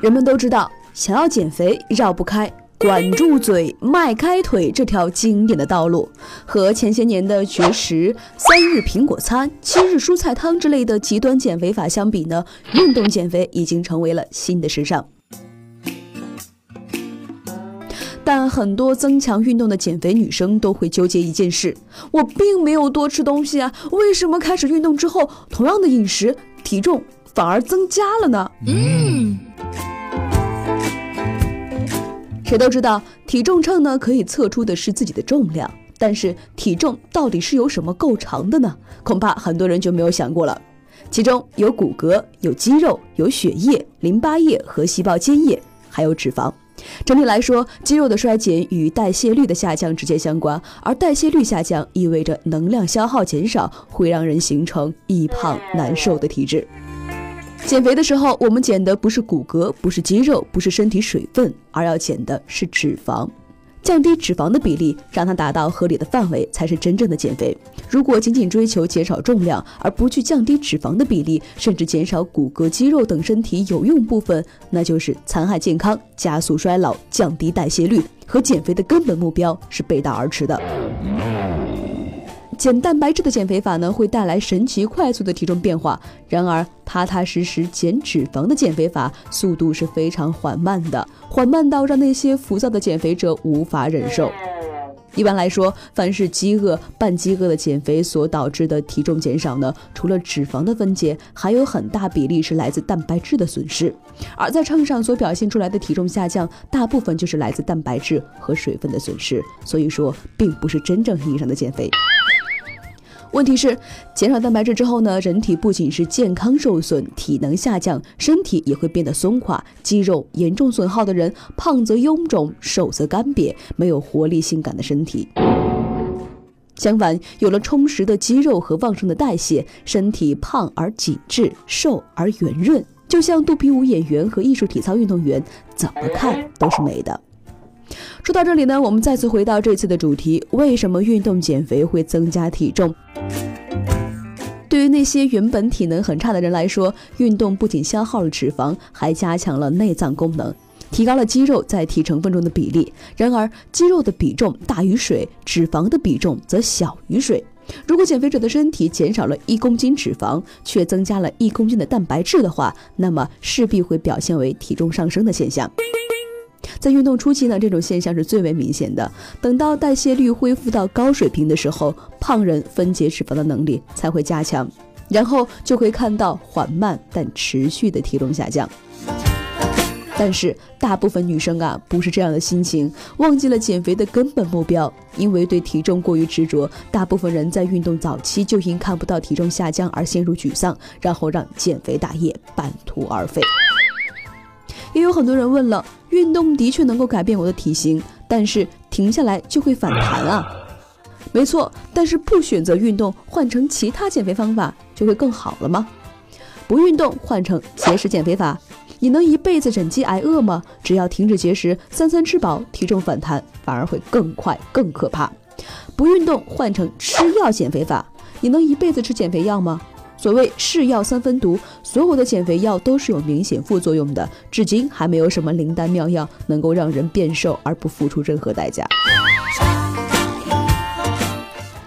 人们都知道，想要减肥绕不开“管住嘴，迈开腿”这条经典的道路。和前些年的绝食、三日苹果餐、七日蔬菜汤之类的极端减肥法相比呢，运动减肥已经成为了新的时尚。但很多增强运动的减肥女生都会纠结一件事：我并没有多吃东西啊，为什么开始运动之后，同样的饮食，体重反而增加了呢？嗯。谁都知道，体重秤呢可以测出的是自己的重量，但是体重到底是由什么构成的呢？恐怕很多人就没有想过了。其中有骨骼、有肌肉、有血液、淋巴液和细胞间液，还有脂肪。整体来说，肌肉的衰减与代谢率的下降直接相关，而代谢率下降意味着能量消耗减少，会让人形成易胖难受的体质。减肥的时候，我们减的不是骨骼，不是肌肉，不是身体水分，而要减的是脂肪。降低脂肪的比例，让它达到合理的范围，才是真正的减肥。如果仅仅追求减少重量，而不去降低脂肪的比例，甚至减少骨骼、肌肉等身体有用部分，那就是残害健康、加速衰老、降低代谢率，和减肥的根本目标是背道而驰的。减蛋白质的减肥法呢，会带来神奇快速的体重变化。然而，踏踏实实减脂肪的减肥法速度是非常缓慢的，缓慢到让那些浮躁的减肥者无法忍受。一般来说，凡是饥饿、半饥饿的减肥所导致的体重减少呢，除了脂肪的分解，还有很大比例是来自蛋白质的损失。而在秤上所表现出来的体重下降，大部分就是来自蛋白质和水分的损失。所以说，并不是真正意义上的减肥。问题是，减少蛋白质之后呢，人体不仅是健康受损、体能下降，身体也会变得松垮，肌肉严重损耗的人，胖则臃肿，瘦则干瘪，没有活力、性感的身体。相反，有了充实的肌肉和旺盛的代谢，身体胖而紧致，瘦而圆润，就像肚皮舞演员和艺术体操运动员，怎么看都是美的。说到这里呢，我们再次回到这次的主题：为什么运动减肥会增加体重？对于那些原本体能很差的人来说，运动不仅消耗了脂肪，还加强了内脏功能，提高了肌肉在体成分中的比例。然而，肌肉的比重大于水，脂肪的比重则小于水。如果减肥者的身体减少了一公斤脂肪，却增加了一公斤的蛋白质的话，那么势必会表现为体重上升的现象。在运动初期呢，这种现象是最为明显的。等到代谢率恢复到高水平的时候，胖人分解脂肪的能力才会加强，然后就会看到缓慢但持续的体重下降。但是大部分女生啊，不是这样的心情，忘记了减肥的根本目标。因为对体重过于执着，大部分人在运动早期就因看不到体重下降而陷入沮丧，然后让减肥大业半途而废。也有很多人问了，运动的确能够改变我的体型，但是停下来就会反弹啊。没错，但是不选择运动，换成其他减肥方法就会更好了吗？不运动换成节食减肥法，你能一辈子忍饥挨饿吗？只要停止节食，三餐吃饱，体重反弹反而会更快更可怕。不运动换成吃药减肥法，你能一辈子吃减肥药吗？所谓是药三分毒，所有的减肥药都是有明显副作用的，至今还没有什么灵丹妙药能够让人变瘦而不付出任何代价。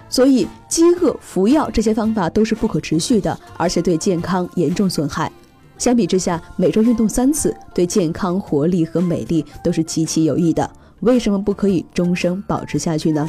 所以，饥饿、服药这些方法都是不可持续的，而且对健康严重损害。相比之下，每周运动三次，对健康、活力和美丽都是极其有益的。为什么不可以终生保持下去呢？